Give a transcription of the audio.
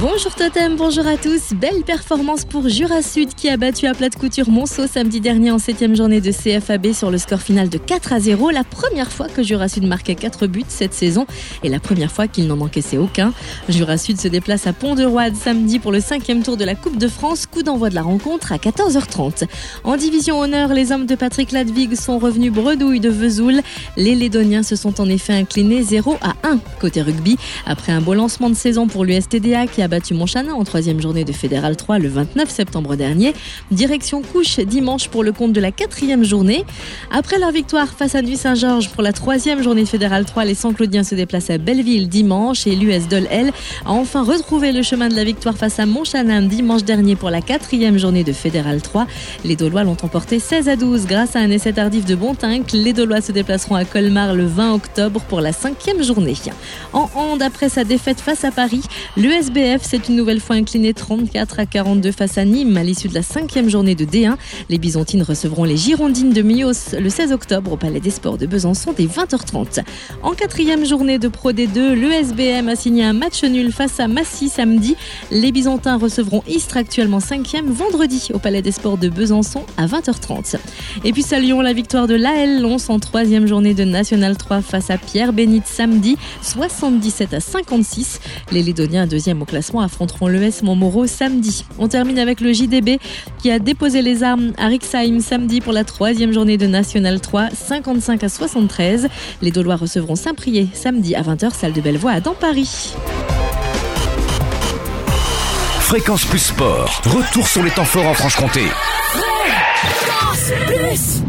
Bonjour Totem, bonjour à tous. Belle performance pour Jura Sud qui a battu à plat de couture Monceau samedi dernier en 7 journée de CFAB sur le score final de 4 à 0. La première fois que Jura Sud marquait 4 buts cette saison et la première fois qu'il n'en encaissait aucun. Jura Sud se déplace à Pont-de-Roide samedi pour le cinquième tour de la Coupe de France. Coup d'envoi de la rencontre à 14h30. En division honneur, les hommes de Patrick Ladvig sont revenus bredouille de Vesoul. Les Lédoniens se sont en effet inclinés 0 à 1 côté rugby après un beau lancement de saison pour l'USTDA qui a battu Montchanin en troisième journée de Fédéral 3 le 29 septembre dernier. Direction Couche dimanche pour le compte de la quatrième journée. Après leur victoire face à Nuit Saint-Georges pour la troisième journée de Fédéral 3, les Saint-Claudiens se déplacent à Belleville dimanche et l'US Dol L a enfin retrouvé le chemin de la victoire face à Montchanin dimanche dernier pour la quatrième journée de Fédéral 3. Les Dolois l'ont emporté 16 à 12 grâce à un essai tardif de Bontinck. Les Dolois se déplaceront à Colmar le 20 octobre pour la cinquième journée. En hand, après sa défaite face à Paris, l'USBF s'est une nouvelle fois incliné 34 à 42 face à Nîmes à l'issue de la cinquième journée de D1. Les Byzantines recevront les Girondines de Mios le 16 octobre au Palais des Sports de Besançon dès 20h30. En quatrième journée de Pro D2, l'ESBM a signé un match nul face à Massy samedi. Les Byzantins recevront Istres actuellement cinquième vendredi au Palais des Sports de Besançon à 20h30. Et puis saluons la victoire de l'AL Lons en troisième journée de National 3 face à Pierre Bénit samedi, 77 à 56. Les Lédoniens deuxième au classement affronteront l'ES Montmoreau samedi. On termine avec le JDB qui a déposé les armes à Rixheim samedi pour la troisième journée de National 3, 55 à 73. Les Dolois recevront Saint-Prié samedi à 20h, salle de Bellevoie à dans Paris. Fréquence Plus Sport, retour sur les temps forts en Franche-Comté. Fréquence Plus